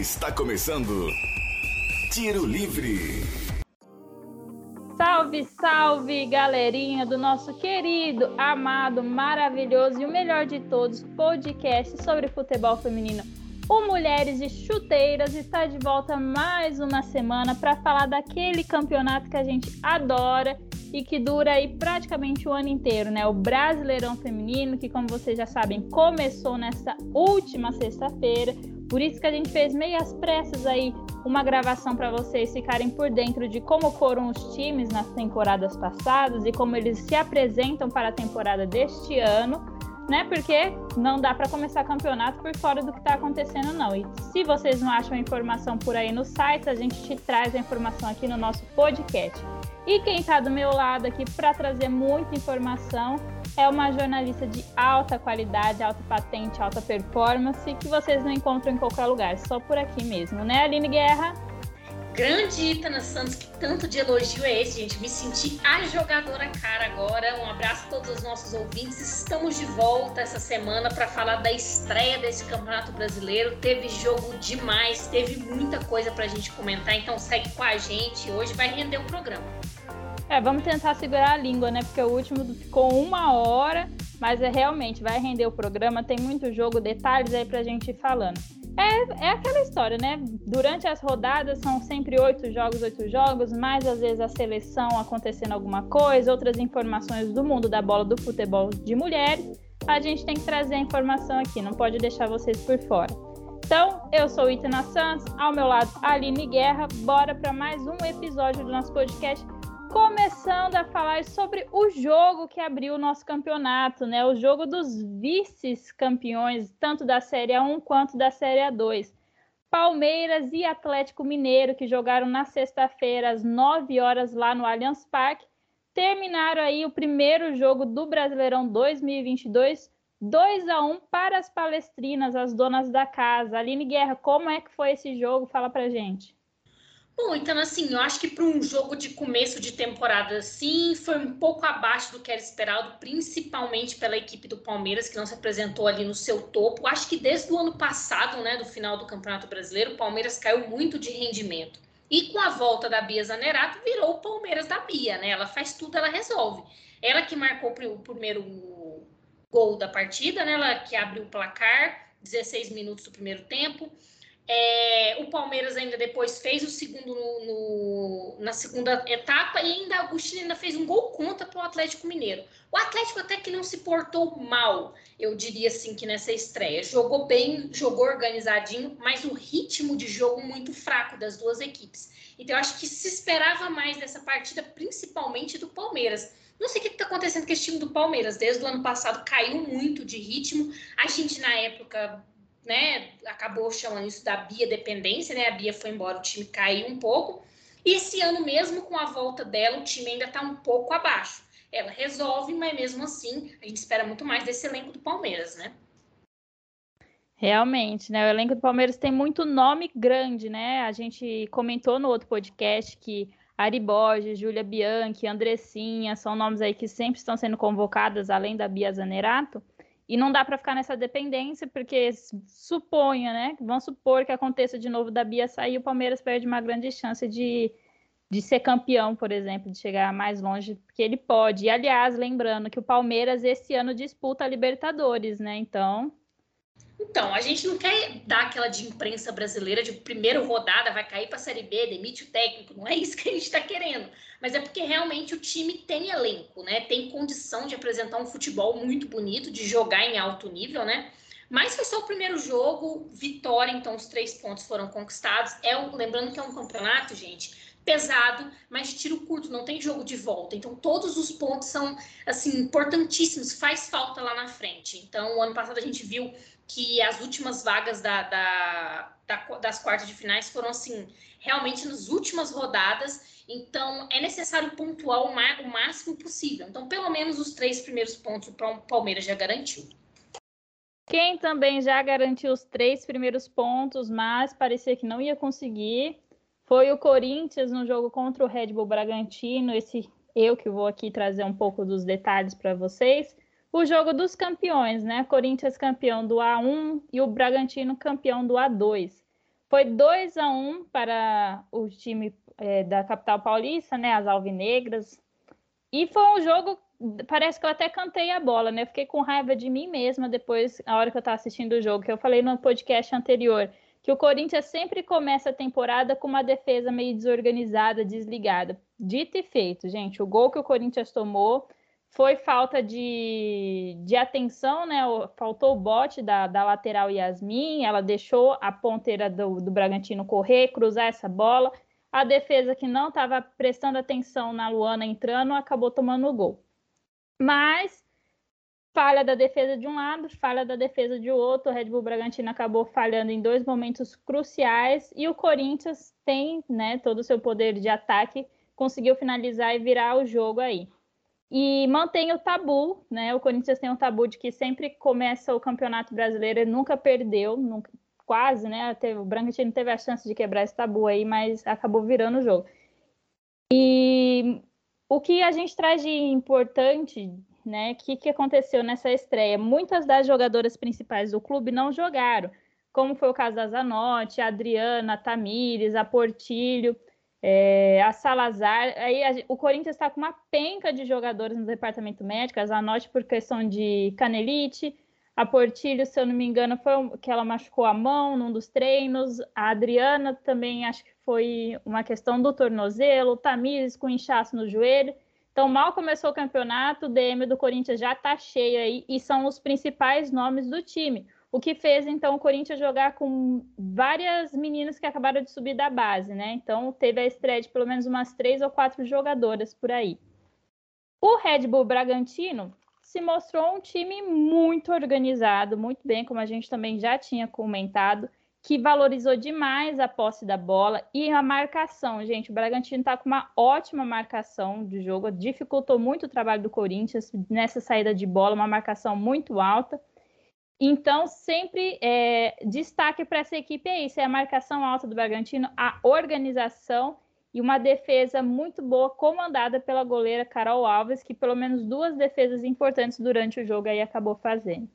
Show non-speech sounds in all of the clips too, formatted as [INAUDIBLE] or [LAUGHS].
Está começando Tiro Livre. Salve, salve, galerinha do nosso querido, amado, maravilhoso e o melhor de todos, podcast sobre futebol feminino. O Mulheres de Chuteiras está de volta mais uma semana para falar daquele campeonato que a gente adora e que dura aí praticamente o ano inteiro, né? O Brasileirão Feminino, que como vocês já sabem, começou nessa última sexta-feira. Por isso que a gente fez meias pressas aí uma gravação para vocês ficarem por dentro de como foram os times nas temporadas passadas e como eles se apresentam para a temporada deste ano, né? Porque não dá para começar campeonato por fora do que está acontecendo, não. E se vocês não acham a informação por aí no site, a gente te traz a informação aqui no nosso podcast. E quem está do meu lado aqui para trazer muita informação é uma jornalista de alta qualidade, alta patente, alta performance, que vocês não encontram em qualquer lugar, só por aqui mesmo, né, Aline Guerra? Grande Itana Santos, que tanto de elogio é esse, gente? Me senti a jogadora cara agora. Um abraço a todos os nossos ouvintes. Estamos de volta essa semana para falar da estreia desse Campeonato Brasileiro. Teve jogo demais, teve muita coisa para a gente comentar, então segue com a gente. Hoje vai render o programa. É, vamos tentar segurar a língua, né? Porque o último ficou uma hora, mas é realmente vai render o programa. Tem muito jogo, detalhes aí pra gente ir falando. É, é aquela história, né? Durante as rodadas são sempre oito jogos, oito jogos, mais às vezes a seleção acontecendo alguma coisa, outras informações do mundo da bola do futebol de mulheres. A gente tem que trazer a informação aqui, não pode deixar vocês por fora. Então, eu sou Itana Santos, ao meu lado Aline Guerra. Bora para mais um episódio do nosso podcast começando a falar sobre o jogo que abriu o nosso campeonato, né? O jogo dos vices-campeões, tanto da Série A1 quanto da Série A2. Palmeiras e Atlético Mineiro, que jogaram na sexta-feira às 9 horas lá no Allianz Parque, terminaram aí o primeiro jogo do Brasileirão 2022, 2 a 1 para as palestrinas, as donas da casa. Aline Guerra, como é que foi esse jogo? Fala pra gente. Bom, então assim, eu acho que para um jogo de começo de temporada, sim, foi um pouco abaixo do que era esperado, principalmente pela equipe do Palmeiras, que não se apresentou ali no seu topo. Acho que desde o ano passado, né, do final do Campeonato Brasileiro, o Palmeiras caiu muito de rendimento. E com a volta da Bia Zanerato, virou o Palmeiras da Bia, né? Ela faz tudo, ela resolve. Ela que marcou o primeiro gol da partida, né? Ela que abriu o placar, 16 minutos do primeiro tempo. É, o Palmeiras ainda depois fez o segundo no, no, na segunda etapa e ainda Agostinho ainda fez um gol contra para o Atlético Mineiro. O Atlético até que não se portou mal, eu diria assim que nessa estreia. Jogou bem, jogou organizadinho, mas o ritmo de jogo muito fraco das duas equipes. Então eu acho que se esperava mais dessa partida, principalmente do Palmeiras. Não sei o que está acontecendo com esse time do Palmeiras. Desde o ano passado caiu muito de ritmo. A gente, na época, né, acabou chamando isso da Bia dependência, né? A Bia foi embora, o time caiu um pouco. E esse ano mesmo com a volta dela, o time ainda está um pouco abaixo. Ela resolve, mas mesmo assim, a gente espera muito mais desse elenco do Palmeiras, né? Realmente, né? O elenco do Palmeiras tem muito nome grande, né? A gente comentou no outro podcast que Ari Borges, Júlia Bianchi, Andressinha são nomes aí que sempre estão sendo convocadas, além da Bia Zanerato. E não dá para ficar nessa dependência, porque suponha, né? Vamos supor que aconteça de novo da Bia sair, o Palmeiras perde uma grande chance de, de ser campeão, por exemplo, de chegar mais longe, porque ele pode. E, aliás, lembrando que o Palmeiras esse ano disputa a Libertadores, né? Então, então, a gente não quer dar aquela de imprensa brasileira de primeira rodada vai cair para a Série B, demite o técnico. Não é isso que a gente está querendo. Mas é porque realmente o time tem elenco, né? Tem condição de apresentar um futebol muito bonito, de jogar em alto nível, né? Mas foi só o primeiro jogo, vitória, então os três pontos foram conquistados. É lembrando que é um campeonato, gente, pesado, mas tiro curto, não tem jogo de volta. Então, todos os pontos são, assim, importantíssimos, faz falta lá na frente. Então, o ano passado a gente viu que as últimas vagas da, da, da, das quartas de finais foram, assim, realmente nas últimas rodadas. Então, é necessário pontuar o, o máximo possível. Então, pelo menos os três primeiros pontos o Palmeiras já garantiu. Quem também já garantiu os três primeiros pontos, mas parecia que não ia conseguir, foi o Corinthians no jogo contra o Red Bull Bragantino. Esse eu que vou aqui trazer um pouco dos detalhes para vocês o jogo dos campeões, né? Corinthians campeão do A1 e o Bragantino campeão do A2. Foi 2 a 1 para o time é, da capital paulista, né? As alvinegras. E foi um jogo. Parece que eu até cantei a bola, né? Fiquei com raiva de mim mesma depois, a hora que eu estava assistindo o jogo, que eu falei no podcast anterior, que o Corinthians sempre começa a temporada com uma defesa meio desorganizada, desligada. Dito e feito, gente. O gol que o Corinthians tomou foi falta de, de atenção, né? Faltou o bote da, da lateral Yasmin, ela deixou a ponteira do, do Bragantino correr, cruzar essa bola a defesa que não estava prestando atenção na Luana entrando acabou tomando o gol. Mas falha da defesa de um lado, falha da defesa de outro. O Red Bull Bragantino acabou falhando em dois momentos cruciais e o Corinthians tem, né, todo o seu poder de ataque, conseguiu finalizar e virar o jogo aí. E mantém o tabu, né? O Corinthians tem um tabu de que sempre começa o Campeonato Brasileiro e nunca perdeu, nunca, quase, né? Teve, o Bragantino teve a chance de quebrar esse tabu aí, mas acabou virando o jogo. E o que a gente traz de importante, né? O que, que aconteceu nessa estreia? Muitas das jogadoras principais do clube não jogaram, como foi o caso da Zanotti, a Adriana, a Tamires, a Portilho, é, a Salazar. Aí a, o Corinthians está com uma penca de jogadores no departamento médico, a Zanotti por questão de canelite, a Portilho, se eu não me engano, foi que ela machucou a mão num dos treinos. A Adriana também acho que foi uma questão do tornozelo. Tamires com inchaço no joelho. Então, mal começou o campeonato, o DM do Corinthians já está cheio aí e são os principais nomes do time. O que fez, então, o Corinthians jogar com várias meninas que acabaram de subir da base, né? Então, teve a estreia de pelo menos umas três ou quatro jogadoras por aí. O Red Bull Bragantino se mostrou um time muito organizado, muito bem, como a gente também já tinha comentado, que valorizou demais a posse da bola e a marcação. Gente, o Bragantino está com uma ótima marcação de jogo, dificultou muito o trabalho do Corinthians nessa saída de bola, uma marcação muito alta. Então, sempre é, destaque para essa equipe é isso: é a marcação alta do Bragantino, a organização e uma defesa muito boa, comandada pela goleira Carol Alves, que pelo menos duas defesas importantes durante o jogo aí acabou fazendo.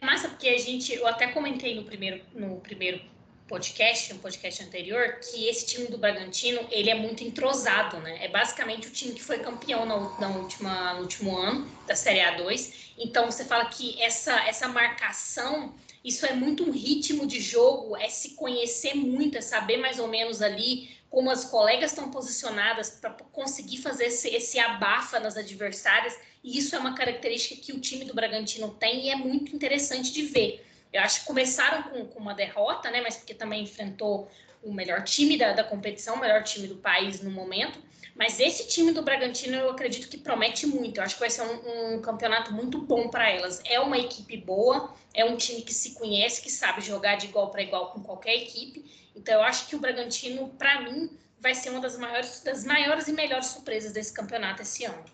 É massa, porque a gente, eu até comentei no primeiro, no primeiro podcast, no podcast anterior, que esse time do Bragantino, ele é muito entrosado, né? É basicamente o time que foi campeão na, na última, no último ano da Série A2. Então, você fala que essa, essa marcação, isso é muito um ritmo de jogo, é se conhecer muito, é saber mais ou menos ali como as colegas estão posicionadas para conseguir fazer esse, esse abafa nas adversárias. E isso é uma característica que o time do Bragantino tem e é muito interessante de ver. Eu acho que começaram com, com uma derrota, né? Mas porque também enfrentou o melhor time da, da competição, o melhor time do país no momento. Mas esse time do Bragantino eu acredito que promete muito. Eu acho que vai ser um, um campeonato muito bom para elas. É uma equipe boa, é um time que se conhece, que sabe jogar de igual para igual com qualquer equipe. Então, eu acho que o Bragantino, para mim, vai ser uma das maiores, das maiores e melhores surpresas desse campeonato esse ano.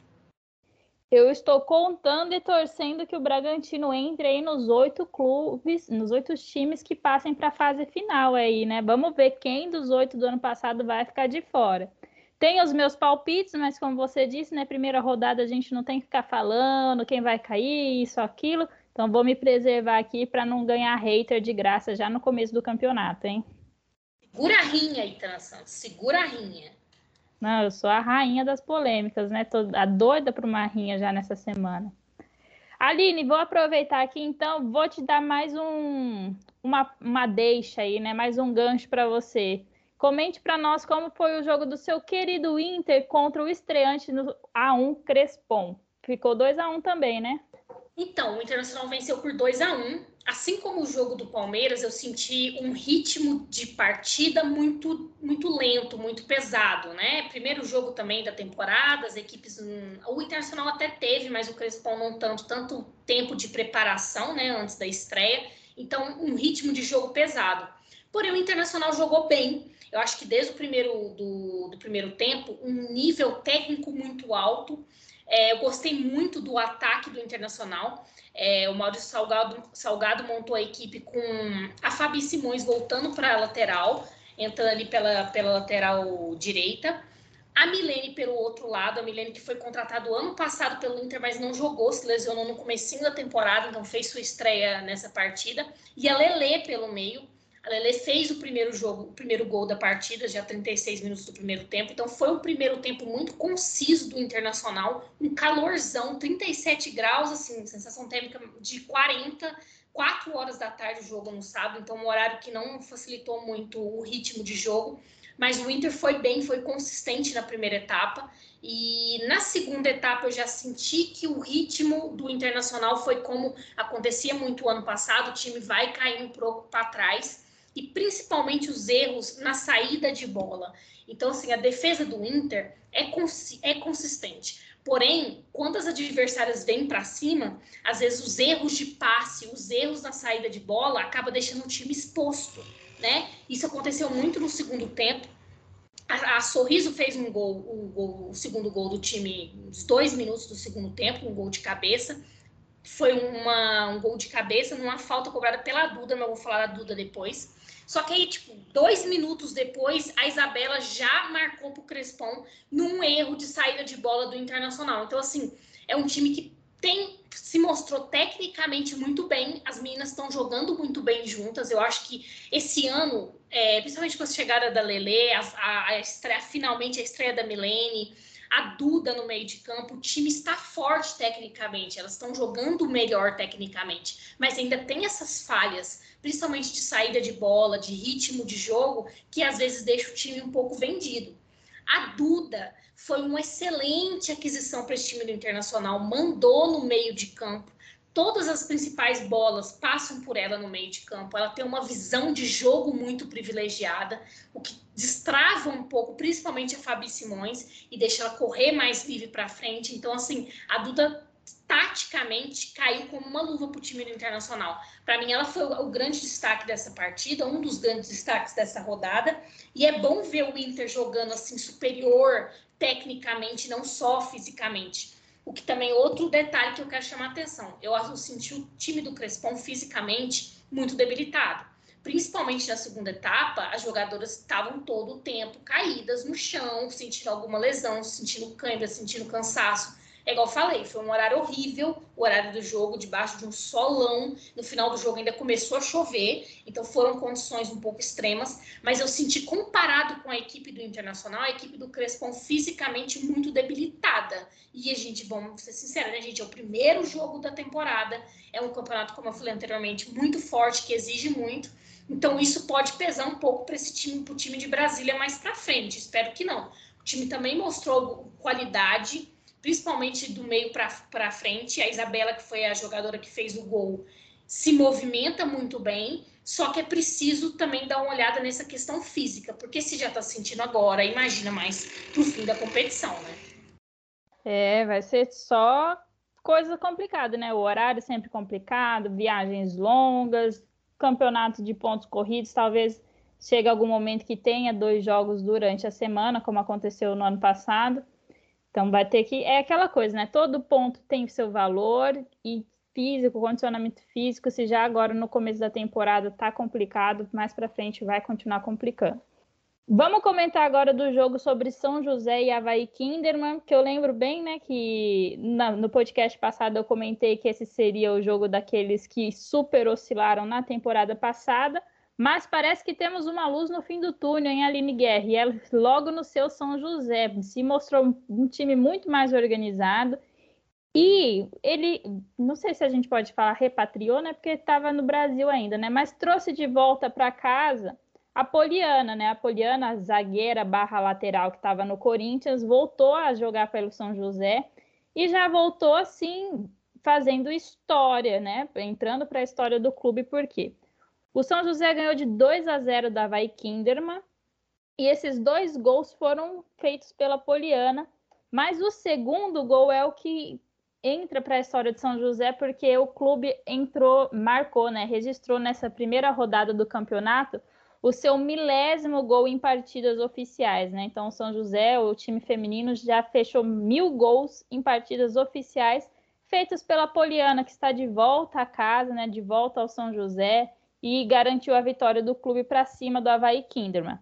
Eu estou contando e torcendo que o Bragantino entre aí nos oito clubes, nos oito times que passem para a fase final aí, né? Vamos ver quem dos oito do ano passado vai ficar de fora. Tem os meus palpites, mas como você disse, né? Primeira rodada a gente não tem que ficar falando quem vai cair, isso, aquilo. Então vou me preservar aqui para não ganhar hater de graça já no começo do campeonato, hein? Segura a rinha, Itana Santos. Segura a rinha. Não, eu sou a rainha das polêmicas, né? Tô a doida para uma rinha já nessa semana. Aline, vou aproveitar aqui então, vou te dar mais um, uma, uma deixa aí, né? Mais um gancho para você. Comente para nós como foi o jogo do seu querido Inter contra o estreante no A1 Crespon. Ficou 2 a 1 também, né? Então, o Internacional venceu por 2 a 1 assim como o jogo do Palmeiras, eu senti um ritmo de partida muito muito lento, muito pesado, né? Primeiro jogo também da temporada, as equipes, o Internacional até teve, mas o Crespon não tanto, tanto tempo de preparação, né, antes da estreia. Então, um ritmo de jogo pesado. Porém, o Internacional jogou bem. Eu acho que desde o primeiro do, do primeiro tempo, um nível técnico muito alto. É, eu gostei muito do ataque do Internacional. É, o Maurício Salgado, Salgado montou a equipe com a Fabi Simões voltando para a lateral, entrando ali pela, pela lateral direita. A Milene pelo outro lado, a Milene que foi contratado ano passado pelo Inter, mas não jogou, se lesionou no comecinho da temporada, então fez sua estreia nessa partida. E a Lele pelo meio. A Lele fez o primeiro jogo, o primeiro gol da partida, já 36 minutos do primeiro tempo. Então foi um primeiro tempo muito conciso do Internacional, um calorzão, 37 graus, assim, sensação térmica de 40, 4 horas da tarde o jogo no sábado, então um horário que não facilitou muito o ritmo de jogo. Mas o Inter foi bem, foi consistente na primeira etapa. E na segunda etapa eu já senti que o ritmo do Internacional foi como acontecia muito ano passado, o time vai caindo um pouco para trás e principalmente os erros na saída de bola. Então, assim, a defesa do Inter é, é consistente. Porém, quando as adversárias vêm para cima, às vezes os erros de passe, os erros na saída de bola, acaba deixando o time exposto, né? Isso aconteceu muito no segundo tempo. A, a Sorriso fez um gol, o, gol, o segundo gol do time, uns dois minutos do segundo tempo, um gol de cabeça. Foi uma, um gol de cabeça numa falta cobrada pela Duda, mas eu vou falar da Duda depois. Só que aí, tipo, dois minutos depois, a Isabela já marcou pro Crespon num erro de saída de bola do Internacional. Então, assim, é um time que tem se mostrou tecnicamente muito bem. As meninas estão jogando muito bem juntas. Eu acho que esse ano, é, principalmente com a chegada da Lele, a, a, a estreia, finalmente a estreia da Milene, a Duda no meio de campo, o time está forte tecnicamente, elas estão jogando melhor tecnicamente, mas ainda tem essas falhas, principalmente de saída de bola, de ritmo de jogo, que às vezes deixa o time um pouco vendido. A Duda foi uma excelente aquisição para esse time do Internacional, mandou no meio de campo, todas as principais bolas passam por ela no meio de campo. Ela tem uma visão de jogo muito privilegiada, o que destrava um pouco, principalmente a Fabi Simões, e deixa ela correr mais livre para frente. Então, assim, a Duda taticamente caiu como uma luva para o time do Internacional. Para mim, ela foi o grande destaque dessa partida, um dos grandes destaques dessa rodada. E é bom ver o Inter jogando assim superior tecnicamente, não só fisicamente. O que também é outro detalhe que eu quero chamar a atenção. Eu senti o time do Crespon fisicamente muito debilitado. Principalmente na segunda etapa, as jogadoras estavam todo o tempo caídas no chão, sentindo alguma lesão, sentindo cãibra, sentindo cansaço. É igual eu falei, foi um horário horrível, o horário do jogo, debaixo de um solão. No final do jogo ainda começou a chover, então foram condições um pouco extremas. Mas eu senti, comparado com a equipe do Internacional, a equipe do Crespon fisicamente muito debilitada. E a gente, vamos ser sinceros, né, gente? É o primeiro jogo da temporada. É um campeonato, como eu falei anteriormente, muito forte, que exige muito. Então isso pode pesar um pouco para esse time, para o time de Brasília mais para frente. Espero que não. O time também mostrou qualidade principalmente do meio para frente. A Isabela, que foi a jogadora que fez o gol, se movimenta muito bem, só que é preciso também dar uma olhada nessa questão física, porque se já está sentindo agora, imagina mais pro fim da competição, né? É, vai ser só coisa complicada, né? O horário sempre complicado, viagens longas, campeonato de pontos corridos, talvez chegue algum momento que tenha dois jogos durante a semana, como aconteceu no ano passado. Então vai ter que. É aquela coisa, né? Todo ponto tem seu valor e físico, condicionamento físico, se já agora no começo da temporada tá complicado, mais para frente vai continuar complicando. Vamos comentar agora do jogo sobre São José e Havaí Kinderman, que eu lembro bem, né, que na, no podcast passado eu comentei que esse seria o jogo daqueles que super oscilaram na temporada passada. Mas parece que temos uma luz no fim do túnel em Aline Guerra, e ela logo no seu São José. Se mostrou um time muito mais organizado. E ele, não sei se a gente pode falar repatriou, né? Porque estava no Brasil ainda, né? Mas trouxe de volta para casa Poliana, né? A Poliana, zagueira barra lateral que estava no Corinthians, voltou a jogar pelo São José e já voltou assim, fazendo história, né? Entrando para a história do clube, por quê? O São José ganhou de 2 a 0 da Vai Kinderman. E esses dois gols foram feitos pela Poliana. Mas o segundo gol é o que entra para a história de São José, porque o clube entrou, marcou, né, registrou nessa primeira rodada do campeonato o seu milésimo gol em partidas oficiais, né? Então, São José, o time feminino, já fechou mil gols em partidas oficiais feitos pela Poliana, que está de volta a casa, né? De volta ao São José e garantiu a vitória do clube para cima do Havaí Kinderman.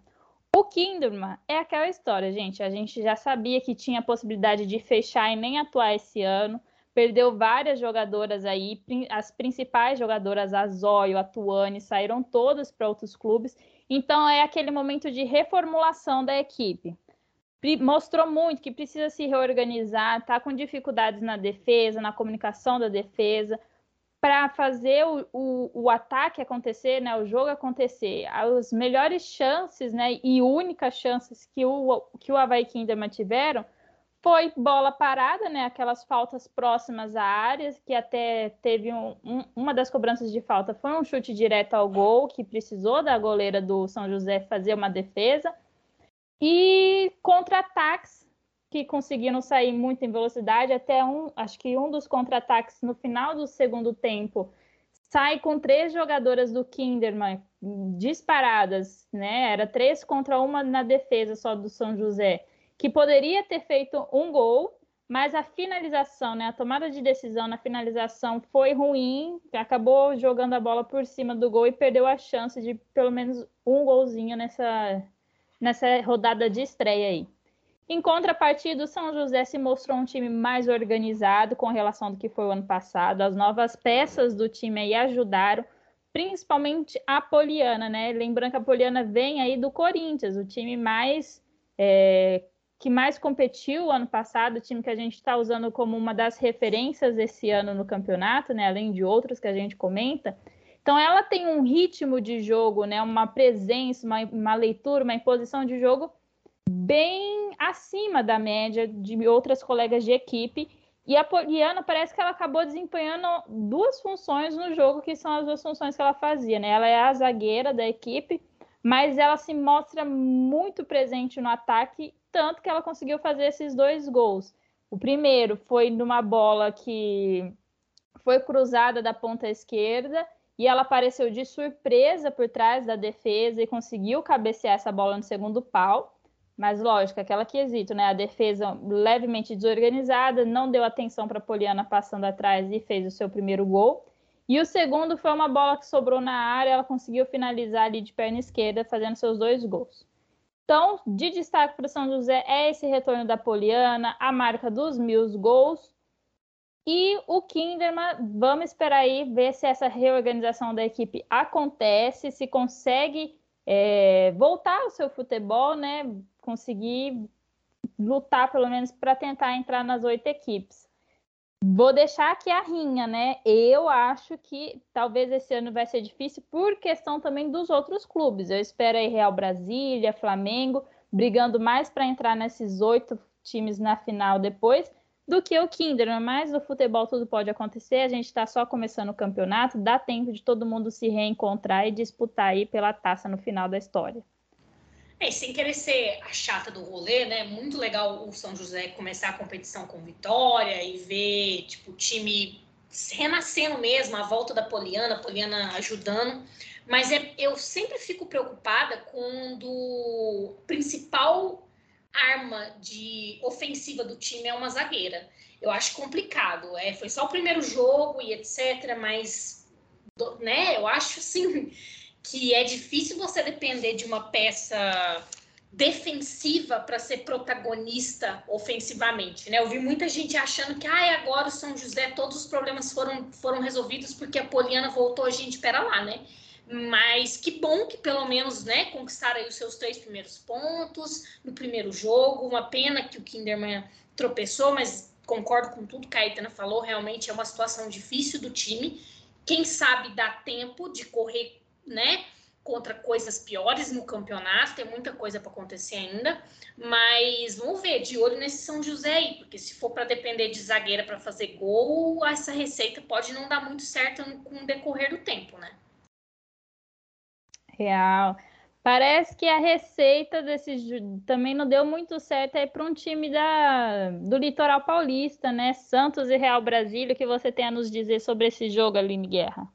O Kinderman é aquela história, gente. A gente já sabia que tinha a possibilidade de fechar e nem atuar esse ano, perdeu várias jogadoras aí, as principais jogadoras, a Zóio, a Tuane, saíram todas para outros clubes. Então é aquele momento de reformulação da equipe. Mostrou muito que precisa se reorganizar, está com dificuldades na defesa, na comunicação da defesa, para fazer o, o, o, ataque acontecer, né, o jogo acontecer. As melhores chances né, e únicas chances que o, que o Havaí Kinderman tiveram foi bola parada, né? Aquelas faltas próximas à área, que até teve um, um, uma das cobranças de falta foi um chute direto ao gol, que precisou da goleira do São José fazer uma defesa. E contra-ataques que conseguiram sair muito em velocidade, até um, acho que um dos contra-ataques no final do segundo tempo sai com três jogadoras do Kinderman disparadas, né? Era três contra uma na defesa só do São José que poderia ter feito um gol, mas a finalização, né, a tomada de decisão na finalização foi ruim, acabou jogando a bola por cima do gol e perdeu a chance de pelo menos um golzinho nessa, nessa rodada de estreia aí. Em contrapartida, o São José se mostrou um time mais organizado com relação do que foi o ano passado. As novas peças do time aí ajudaram, principalmente a Poliana, né? Lembrando que a Poliana vem aí do Corinthians, o time mais é, que mais competiu ano passado, o time que a gente está usando como uma das referências esse ano no campeonato, né? Além de outros que a gente comenta. Então ela tem um ritmo de jogo, né? Uma presença, uma, uma leitura, uma imposição de jogo bem acima da média de outras colegas de equipe. E a Poliana parece que ela acabou desempenhando duas funções no jogo, que são as duas funções que ela fazia, né? Ela é a zagueira da equipe, mas ela se mostra muito presente no ataque tanto que ela conseguiu fazer esses dois gols. O primeiro foi numa bola que foi cruzada da ponta esquerda e ela apareceu de surpresa por trás da defesa e conseguiu cabecear essa bola no segundo pau. Mas lógico, aquela quesito, né? A defesa levemente desorganizada, não deu atenção para a Poliana passando atrás e fez o seu primeiro gol. E o segundo foi uma bola que sobrou na área, ela conseguiu finalizar ali de perna esquerda, fazendo seus dois gols. Então, de destaque para o São José é esse retorno da Poliana, a marca dos mil gols. E o Kinderman, vamos esperar aí ver se essa reorganização da equipe acontece, se consegue é, voltar ao seu futebol, né? Conseguir lutar pelo menos para tentar entrar nas oito equipes. Vou deixar aqui a rinha, né? Eu acho que talvez esse ano vai ser difícil por questão também dos outros clubes. Eu espero aí Real Brasília, Flamengo, brigando mais para entrar nesses oito times na final depois do que o Kinder. Mas o futebol tudo pode acontecer. A gente está só começando o campeonato, dá tempo de todo mundo se reencontrar e disputar aí pela taça no final da história. É, sem querer ser a chata do rolê, né? Muito legal o São José começar a competição com vitória e ver, tipo, o time renascendo mesmo, a volta da Poliana, a Poliana ajudando. Mas é, eu sempre fico preocupada quando o principal arma de ofensiva do time é uma zagueira. Eu acho complicado. É, foi só o primeiro jogo e etc, mas né, eu acho assim que é difícil você depender de uma peça defensiva para ser protagonista ofensivamente, né? Eu vi muita gente achando que ah, agora o São José todos os problemas foram, foram resolvidos porque a Poliana voltou, a gente espera lá, né? Mas que bom que pelo menos, né, conquistaram os seus três primeiros pontos no primeiro jogo. Uma pena que o Kinderman tropeçou, mas concordo com tudo que a Aitana falou, realmente é uma situação difícil do time. Quem sabe dá tempo de correr né? Contra coisas piores no campeonato, tem muita coisa para acontecer ainda, mas vamos ver, de olho nesse São José aí, porque se for para depender de zagueira para fazer gol, essa receita pode não dar muito certo com o decorrer do tempo, né? Real. Parece que a receita desse também não deu muito certo aí para um time da, do litoral paulista, né? Santos e Real Brasília, o que você tem a nos dizer sobre esse jogo, Aline Guerra?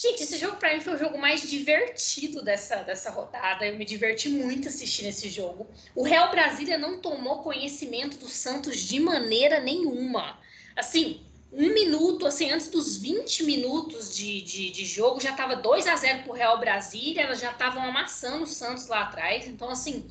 Gente, esse jogo para mim foi o jogo mais divertido dessa, dessa rodada. Eu me diverti muito assistindo esse jogo. O Real Brasília não tomou conhecimento do Santos de maneira nenhuma. Assim, um minuto, assim, antes dos 20 minutos de, de, de jogo, já estava 2 a 0 para o Real Brasília, elas já estavam amassando o Santos lá atrás. Então, assim,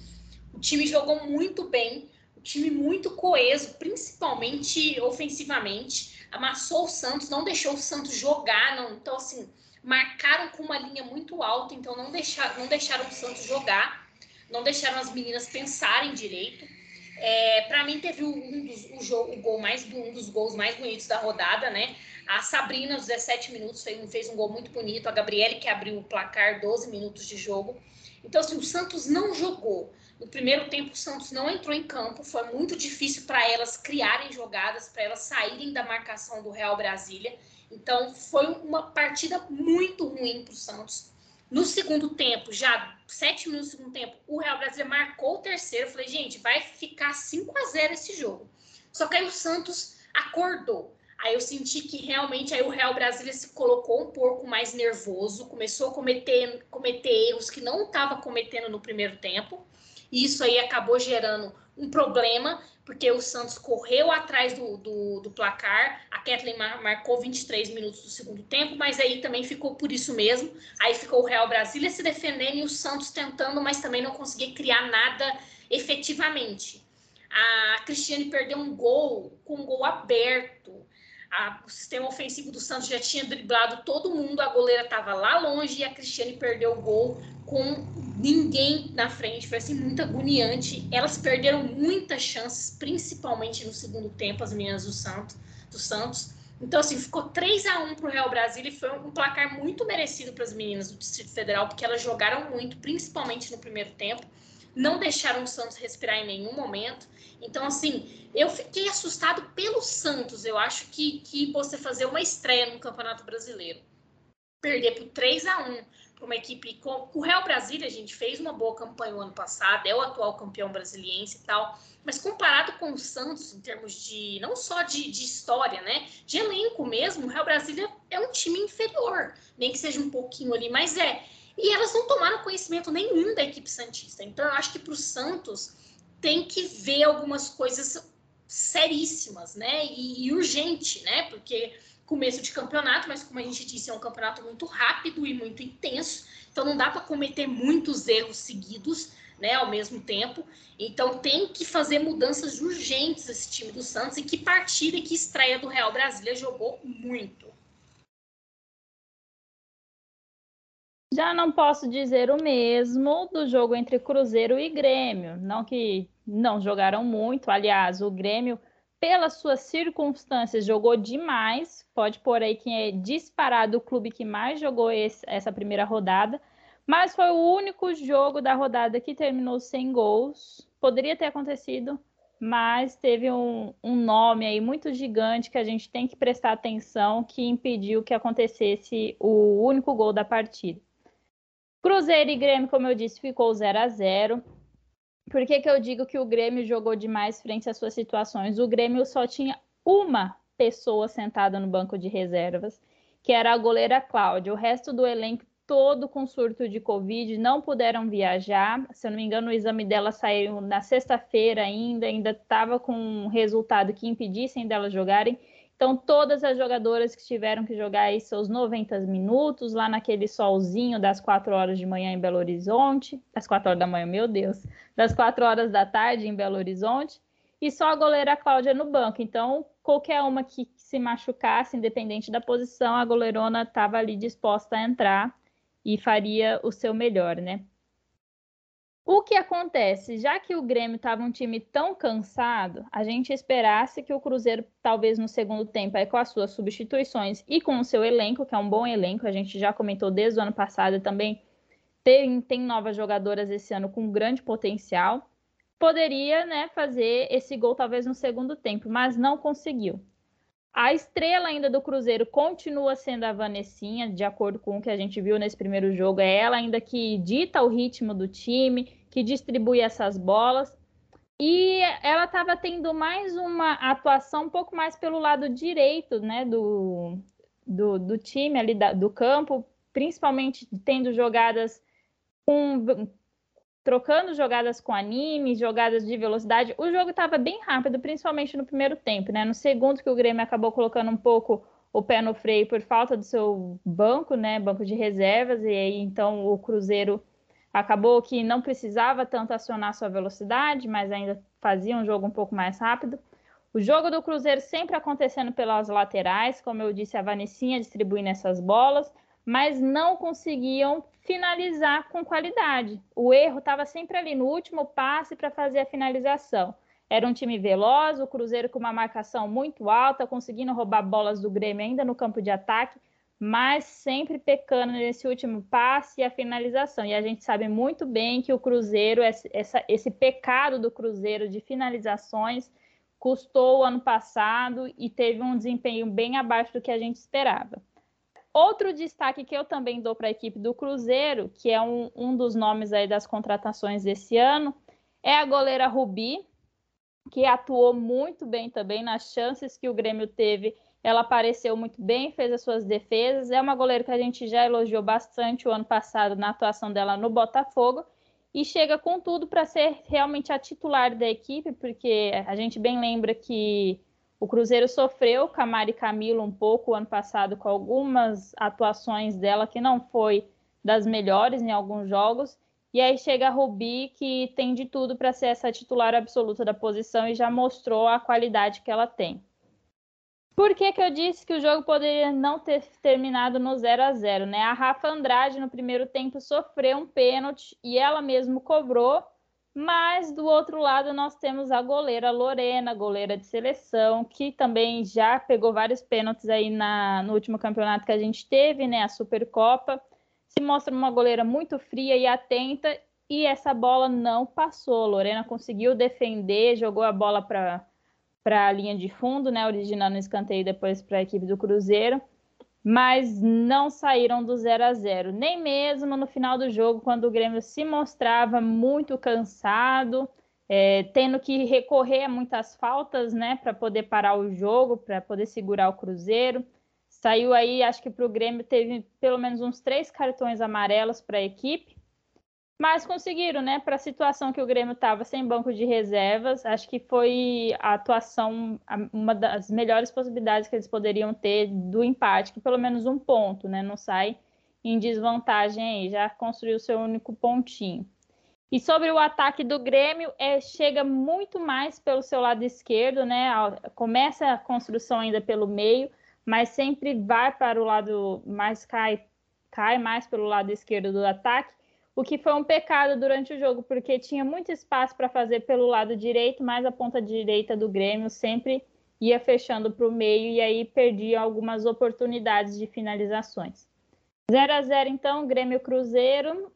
o time jogou muito bem time muito coeso, principalmente ofensivamente. Amassou o Santos, não deixou o Santos jogar, não. Então, assim, marcaram com uma linha muito alta, então não deixaram, não deixaram o Santos jogar, não deixaram as meninas pensarem direito. É, para mim teve um dos, o, jogo, o gol mais um dos gols mais bonitos da rodada, né? A Sabrina, aos 17 minutos, fez, fez um gol muito bonito. A Gabriele, que abriu o placar, 12 minutos de jogo. Então, assim, o Santos não jogou. No primeiro tempo, o Santos não entrou em campo. Foi muito difícil para elas criarem jogadas, para elas saírem da marcação do Real Brasília. Então, foi uma partida muito ruim para o Santos. No segundo tempo, já sete minutos do segundo tempo, o Real Brasília marcou o terceiro. Eu falei, gente, vai ficar 5 a 0 esse jogo. Só que aí o Santos acordou. Aí eu senti que realmente aí o Real Brasília se colocou um pouco mais nervoso, começou a cometer, cometer erros que não estava cometendo no primeiro tempo. E isso aí acabou gerando um problema, porque o Santos correu atrás do, do, do placar, a Kathleen mar, marcou 23 minutos do segundo tempo, mas aí também ficou por isso mesmo. Aí ficou o Real Brasília se defendendo e o Santos tentando, mas também não conseguia criar nada efetivamente. A Cristiane perdeu um gol com um gol aberto a, o sistema ofensivo do Santos já tinha driblado todo mundo, a goleira estava lá longe e a Cristiane perdeu o gol com ninguém na frente. Foi assim muito agoniante. Elas perderam muitas chances, principalmente no segundo tempo, as meninas do Santos. Do Santos. Então, assim, ficou 3 a 1 para o Real Brasil e foi um placar muito merecido para as meninas do Distrito Federal, porque elas jogaram muito, principalmente no primeiro tempo não deixaram o Santos respirar em nenhum momento. Então, assim, eu fiquei assustado pelo Santos. Eu acho que, que você fazer uma estreia no Campeonato Brasileiro, perder por 3 a 1 para uma equipe com o Real Brasília, a gente fez uma boa campanha o ano passado, é o atual campeão brasiliense e tal, mas comparado com o Santos, em termos de não só de, de história, né, de elenco mesmo, o Real Brasília é um time inferior, nem que seja um pouquinho ali, mas é e elas não tomaram conhecimento nenhum da equipe Santista. Então, eu acho que para o Santos tem que ver algumas coisas seríssimas, né? E, e, urgente, né? Porque começo de campeonato, mas como a gente disse, é um campeonato muito rápido e muito intenso. Então, não dá para cometer muitos erros seguidos. Né, ao mesmo tempo. Então tem que fazer mudanças urgentes esse time do Santos e que partida que estreia do Real Brasília jogou muito. Já não posso dizer o mesmo do jogo entre Cruzeiro e Grêmio. Não que não jogaram muito, aliás, o Grêmio, pelas suas circunstâncias, jogou demais. Pode pôr aí que é disparado o clube que mais jogou esse, essa primeira rodada. Mas foi o único jogo da rodada que terminou sem gols. Poderia ter acontecido, mas teve um, um, nome aí muito gigante que a gente tem que prestar atenção que impediu que acontecesse o único gol da partida. Cruzeiro e Grêmio, como eu disse, ficou 0 a 0 Por que, que eu digo que o Grêmio jogou demais frente às suas situações? O Grêmio só tinha uma pessoa sentada no banco de reservas, que era a goleira Cláudia. O resto do elenco todo com surto de Covid, não puderam viajar. Se eu não me engano, o exame dela saiu na sexta-feira ainda, ainda estava com um resultado que impedissem delas jogarem. Então, todas as jogadoras que tiveram que jogar aí seus 90 minutos, lá naquele solzinho das 4 horas de manhã em Belo Horizonte, das 4 horas da manhã, meu Deus, das 4 horas da tarde em Belo Horizonte, e só a goleira Cláudia no banco. Então, qualquer uma que se machucasse, independente da posição, a goleirona estava ali disposta a entrar e faria o seu melhor, né? O que acontece? Já que o Grêmio estava um time tão cansado, a gente esperasse que o Cruzeiro, talvez no segundo tempo, aí com as suas substituições e com o seu elenco, que é um bom elenco, a gente já comentou desde o ano passado também, tem, tem novas jogadoras esse ano com grande potencial, poderia né, fazer esse gol talvez no segundo tempo, mas não conseguiu. A estrela ainda do Cruzeiro continua sendo a Vanessinha, de acordo com o que a gente viu nesse primeiro jogo. É ela ainda que dita o ritmo do time, que distribui essas bolas. E ela estava tendo mais uma atuação um pouco mais pelo lado direito né, do, do, do time ali da, do campo, principalmente tendo jogadas com, trocando jogadas com anime, jogadas de velocidade. O jogo estava bem rápido, principalmente no primeiro tempo, né? No segundo que o Grêmio acabou colocando um pouco o pé no freio por falta do seu banco, né? Banco de reservas, e aí então o Cruzeiro acabou que não precisava tanto acionar sua velocidade, mas ainda fazia um jogo um pouco mais rápido. O jogo do Cruzeiro sempre acontecendo pelas laterais, como eu disse, a Vanessinha distribuindo essas bolas, mas não conseguiam finalizar com qualidade. O erro estava sempre ali no último passe para fazer a finalização. Era um time veloz, o Cruzeiro com uma marcação muito alta, conseguindo roubar bolas do Grêmio ainda no campo de ataque, mas sempre pecando nesse último passe e a finalização. E a gente sabe muito bem que o Cruzeiro, essa, esse pecado do Cruzeiro de finalizações, custou o ano passado e teve um desempenho bem abaixo do que a gente esperava. Outro destaque que eu também dou para a equipe do Cruzeiro, que é um, um dos nomes aí das contratações desse ano, é a goleira Rubi, que atuou muito bem também nas chances que o Grêmio teve. Ela apareceu muito bem, fez as suas defesas. É uma goleira que a gente já elogiou bastante o ano passado na atuação dela no Botafogo e chega com tudo para ser realmente a titular da equipe, porque a gente bem lembra que o Cruzeiro sofreu com a Mari Camilo um pouco ano passado com algumas atuações dela que não foi das melhores em alguns jogos e aí chega a Rubi, que tem de tudo para ser essa titular absoluta da posição e já mostrou a qualidade que ela tem. Por que, que eu disse que o jogo poderia não ter terminado no 0 a 0 né? A Rafa Andrade, no primeiro tempo, sofreu um pênalti e ela mesmo cobrou, mas do outro lado nós temos a goleira Lorena, goleira de seleção, que também já pegou vários pênaltis aí na, no último campeonato que a gente teve, né? A Supercopa se mostra uma goleira muito fria e atenta e essa bola não passou. Lorena conseguiu defender, jogou a bola para a linha de fundo, né, originando o escanteio depois para a equipe do Cruzeiro, mas não saíram do 0 a 0, nem mesmo no final do jogo, quando o Grêmio se mostrava muito cansado, é, tendo que recorrer a muitas faltas, né, para poder parar o jogo, para poder segurar o Cruzeiro. Saiu aí, acho que para o Grêmio teve pelo menos uns três cartões amarelos para a equipe, mas conseguiram, né? Para a situação que o Grêmio estava sem banco de reservas, acho que foi a atuação uma das melhores possibilidades que eles poderiam ter do empate, que pelo menos um ponto, né? Não sai em desvantagem aí, já construiu seu único pontinho. E sobre o ataque do Grêmio, é, chega muito mais pelo seu lado esquerdo, né? Começa a construção ainda pelo meio, mas sempre vai para o lado mais cai, cai mais pelo lado esquerdo do ataque, o que foi um pecado durante o jogo, porque tinha muito espaço para fazer pelo lado direito, mas a ponta direita do Grêmio sempre ia fechando para o meio e aí perdia algumas oportunidades de finalizações. 0 a 0 então, Grêmio Cruzeiro.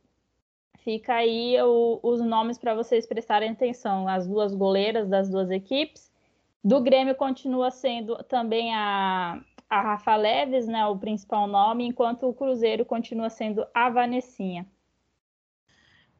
Fica aí o, os nomes para vocês prestarem atenção, as duas goleiras das duas equipes. Do Grêmio continua sendo também a a Rafa Leves, né, o principal nome, enquanto o Cruzeiro continua sendo a Vanessinha.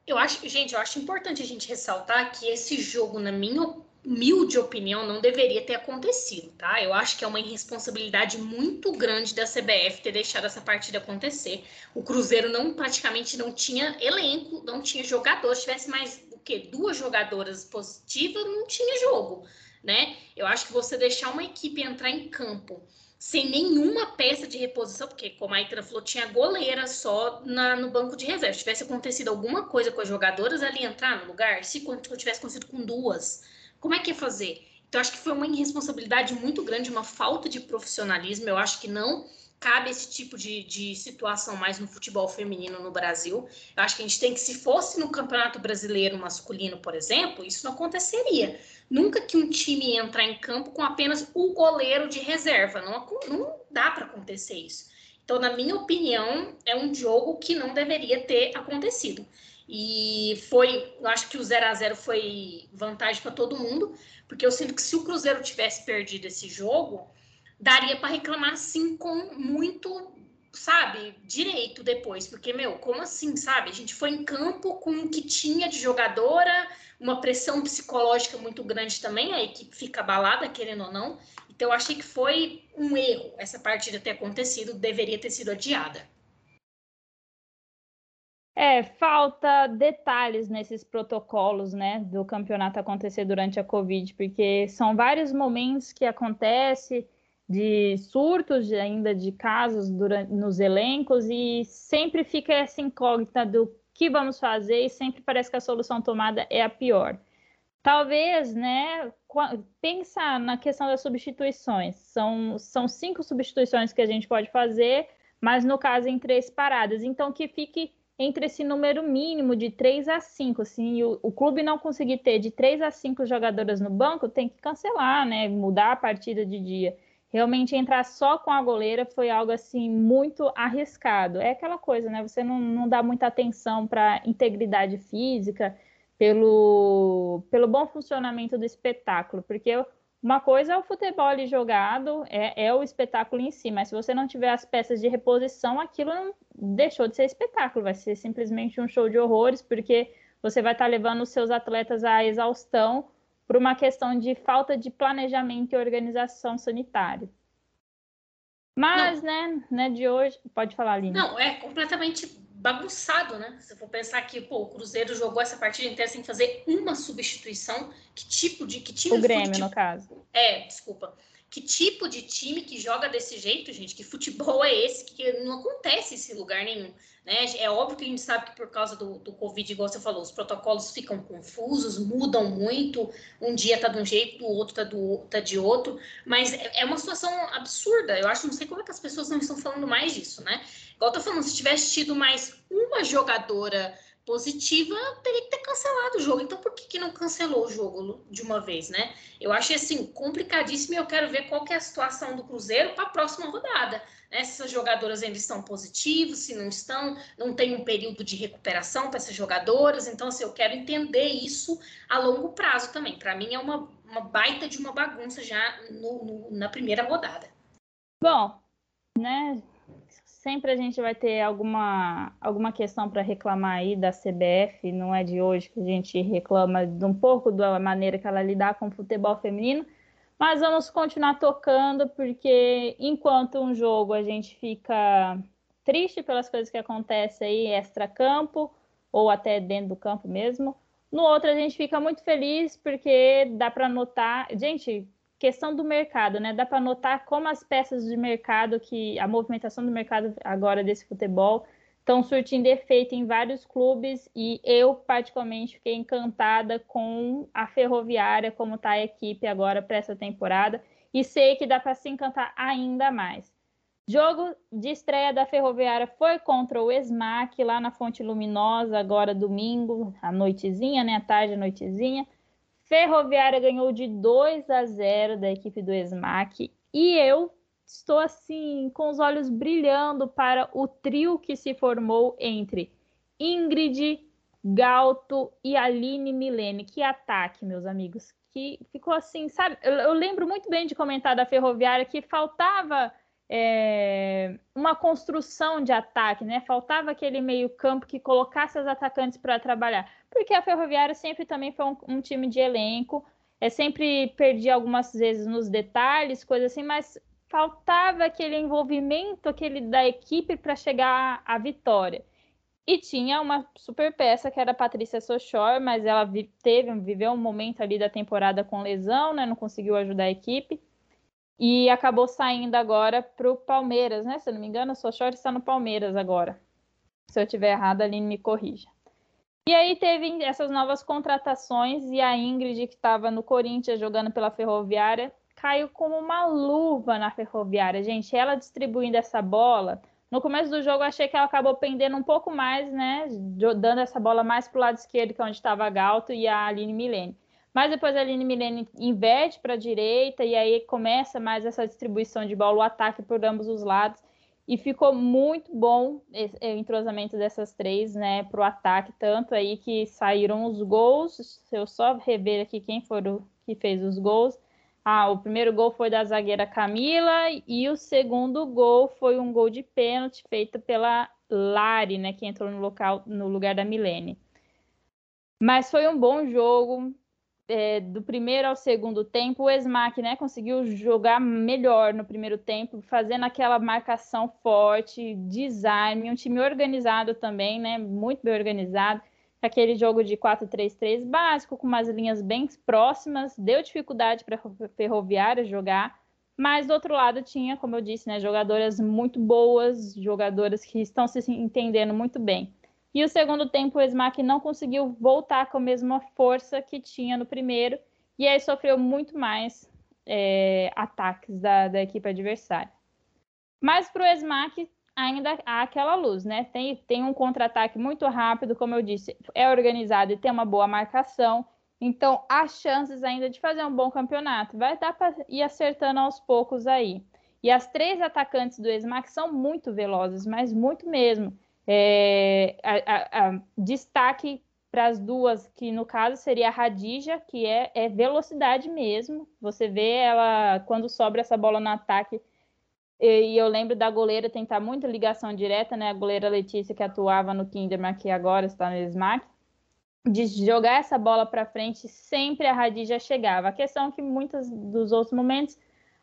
Eu acho, gente, eu acho importante a gente ressaltar que esse jogo, na minha humilde opinião, não deveria ter acontecido, tá? Eu acho que é uma irresponsabilidade muito grande da CBF ter deixado essa partida acontecer. O Cruzeiro não praticamente não tinha elenco, não tinha jogador. Se tivesse mais o quê? Duas jogadoras positivas, não tinha jogo, né? Eu acho que você deixar uma equipe entrar em campo sem nenhuma peça de reposição, porque, como a Itana falou, tinha goleira só na, no banco de reserva. Se tivesse acontecido alguma coisa com as jogadoras ali entrar no lugar, se tivesse acontecido com duas, como é que ia fazer? Então, acho que foi uma irresponsabilidade muito grande, uma falta de profissionalismo. Eu acho que não cabe esse tipo de, de situação mais no futebol feminino no Brasil. Eu acho que a gente tem que, se fosse no Campeonato Brasileiro masculino, por exemplo, isso não aconteceria. Nunca que um time entrar em campo com apenas o goleiro de reserva. Não, não dá para acontecer isso. Então, na minha opinião, é um jogo que não deveria ter acontecido. E foi, eu acho que o 0 a 0 foi vantagem para todo mundo, porque eu sinto que se o Cruzeiro tivesse perdido esse jogo, daria para reclamar sim com muito, sabe, direito depois, porque meu, como assim, sabe? A gente foi em campo com o que tinha de jogadora, uma pressão psicológica muito grande também, a equipe fica abalada, querendo ou não. Então eu achei que foi um erro essa partida ter acontecido, deveria ter sido adiada. É, falta detalhes nesses protocolos, né, do campeonato acontecer durante a Covid, porque são vários momentos que acontece de surtos de, ainda de casos durante, nos elencos e sempre fica essa incógnita do que vamos fazer? E sempre parece que a solução tomada é a pior. Talvez, né, pensar na questão das substituições. São, são cinco substituições que a gente pode fazer, mas no caso em três paradas. Então, que fique entre esse número mínimo de 3 a 5. Se o, o, clube não conseguir ter de 3 a 5 jogadoras no banco, tem que cancelar, né? Mudar a partida de dia. Realmente entrar só com a goleira foi algo assim muito arriscado. É aquela coisa, né? Você não, não dá muita atenção para integridade física, pelo, pelo bom funcionamento do espetáculo, porque uma coisa é o futebol jogado, é, é, o espetáculo em si, mas se você não tiver as peças de reposição, aquilo não deixou de ser espetáculo, vai ser simplesmente um show de horrores, porque você vai estar levando os seus atletas à exaustão por uma questão de falta de planejamento e organização sanitária. Mas, né, né, de hoje, pode falar, Lina. Não, é completamente bagunçado, né? Se for pensar que pô, o Cruzeiro jogou essa partida inteira sem fazer uma substituição, que tipo de que time o Grêmio no caso? É, desculpa. Que tipo de time que joga desse jeito, gente? Que futebol é esse? Que não acontece esse lugar nenhum. Né? É óbvio que a gente sabe que por causa do, do Covid, igual você falou, os protocolos ficam confusos, mudam muito. Um dia tá de um jeito, o outro tá, do, tá de outro. Mas é, é uma situação absurda. Eu acho, não sei como é que as pessoas não estão falando mais disso, né? Igual eu tô falando, se tivesse tido mais uma jogadora positiva, teria que ter cancelado o jogo. Então, por que, que não cancelou o jogo de uma vez, né? Eu acho assim complicadíssimo e eu quero ver qual que é a situação do Cruzeiro para a próxima rodada. Né? Se essas jogadoras ainda estão positivas, se não estão, não tem um período de recuperação para essas jogadoras. Então, assim, eu quero entender isso a longo prazo também. Para mim, é uma, uma baita de uma bagunça já no, no, na primeira rodada. Bom, né? Sempre a gente vai ter alguma, alguma questão para reclamar aí da CBF, não é de hoje que a gente reclama de um pouco da maneira que ela lidar com o futebol feminino, mas vamos continuar tocando, porque enquanto um jogo a gente fica triste pelas coisas que acontecem aí extra-campo, ou até dentro do campo mesmo, no outro a gente fica muito feliz porque dá para notar. Gente, questão do mercado, né? Dá para notar como as peças de mercado, que a movimentação do mercado agora desse futebol estão surtindo efeito em vários clubes e eu particularmente fiquei encantada com a Ferroviária como está a equipe agora para essa temporada e sei que dá para se encantar ainda mais. Jogo de estreia da Ferroviária foi contra o Esmac lá na Fonte Luminosa agora domingo, à noitezinha, né, à tarde, à noitezinha. Ferroviária ganhou de 2 a 0 da equipe do SMAC e eu estou assim com os olhos brilhando para o trio que se formou entre Ingrid, Galto e Aline Milene. Que ataque, meus amigos. Que ficou assim, sabe? Eu, eu lembro muito bem de comentar da Ferroviária que faltava é, uma construção de ataque, né? Faltava aquele meio-campo que colocasse os atacantes para trabalhar. Porque a Ferroviária sempre também foi um, um, time de elenco, é sempre perdia algumas vezes nos detalhes, coisas assim, mas faltava aquele envolvimento aquele da equipe para chegar à vitória. E tinha uma super peça que era a Patrícia Sochor, mas ela teve, viveu um momento ali da temporada com lesão, né? Não conseguiu ajudar a equipe e acabou saindo agora para o Palmeiras, né? Se eu não me engano, a Sochor está no Palmeiras agora. Se eu estiver errado, a Aline me corrija. E aí teve essas novas contratações e a Ingrid, que estava no Corinthians jogando pela Ferroviária, caiu como uma luva na Ferroviária. Gente, ela distribuindo essa bola. No começo do jogo, achei que ela acabou pendendo um pouco mais, né? Dando essa bola mais para o lado esquerdo, que é onde estava a Galto e a Aline Milene. Mas depois a Aline Milene inverte para a direita e aí começa mais essa distribuição de bola, o ataque por ambos os lados. E ficou muito bom o entrosamento dessas três, né, para o ataque, tanto aí que saíram os gols. Se eu só rever aqui quem o que fez os gols. Ah, o primeiro gol foi da zagueira Camila e o segundo gol foi um gol de pênalti feito pela Lari, né, que entrou no local no lugar da Milene. Mas foi um bom jogo, é, do primeiro ao segundo tempo, o Esmac né, conseguiu jogar melhor no primeiro tempo, fazendo aquela marcação forte, design, um time organizado também, né, muito bem organizado. Aquele jogo de 4-3-3 básico, com umas linhas bem próximas, deu dificuldade para Ferroviária jogar, mas do outro lado tinha, como eu disse, né, jogadoras muito boas, jogadoras que estão se entendendo muito bem. E o segundo tempo, o Smack não conseguiu voltar com a mesma força que tinha no primeiro, e aí sofreu muito mais é, ataques da, da equipe adversária. Mas para o Smack ainda há aquela luz, né? Tem, tem um contra-ataque muito rápido, como eu disse, é organizado e tem uma boa marcação. Então, há chances ainda de fazer um bom campeonato. Vai dar para ir acertando aos poucos aí. E as três atacantes do Smack são muito velozes, mas muito mesmo. É, a, a, a, destaque para as duas, que no caso seria a Radija, que é, é, velocidade mesmo. Você vê ela, quando sobra essa bola no ataque, e, e, eu lembro da goleira tentar muita ligação direta, né? A goleira Letícia, que atuava no Kinderman, que agora está no Smack de jogar essa bola para frente, sempre a Radija chegava. A questão é que muitos dos outros momentos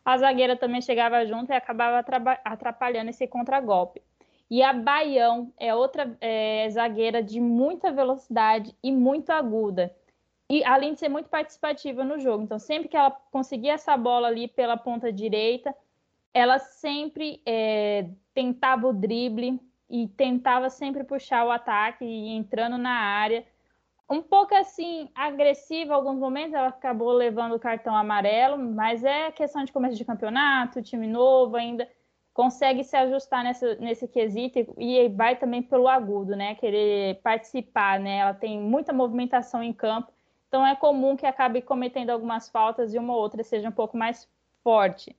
a zagueira também chegava junto e acabava atrapalhando esse contragolpe. E a Baião é outra é, zagueira de muita velocidade e muito aguda. E além de ser muito participativa no jogo. Então, sempre que ela conseguia essa bola ali pela ponta direita, ela sempre é, tentava o drible e tentava sempre puxar o ataque e entrando na área um pouco assim agressiva alguns momentos, ela acabou levando o cartão amarelo, mas é questão de começo de campeonato, time novo ainda consegue se ajustar nessa, nesse quesito e, e vai também pelo agudo, né? Querer participar, né? Ela tem muita movimentação em campo, então é comum que acabe cometendo algumas faltas e uma ou outra seja um pouco mais forte.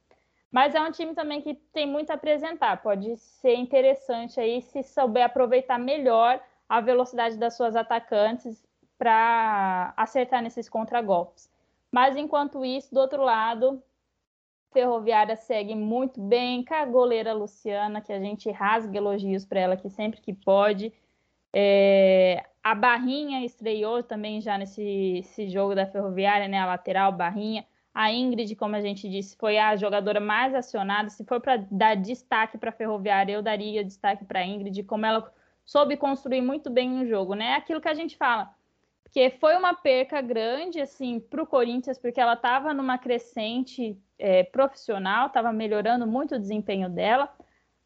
Mas é um time também que tem muito a apresentar, pode ser interessante aí se souber aproveitar melhor a velocidade das suas atacantes para acertar nesses contragolpes. Mas enquanto isso, do outro lado, Ferroviária segue muito bem com a goleira Luciana, que a gente rasga elogios para ela que sempre que pode. É, a Barrinha estreou também já nesse, jogo da Ferroviária, né? A lateral Barrinha. A Ingrid, como a gente disse, foi a jogadora mais acionada. Se for para dar destaque para a Ferroviária, eu daria destaque para a Ingrid, como ela soube construir muito bem o jogo, né? Aquilo que a gente fala que foi uma perca grande assim para o Corinthians, porque ela estava numa crescente é, profissional, estava melhorando muito o desempenho dela,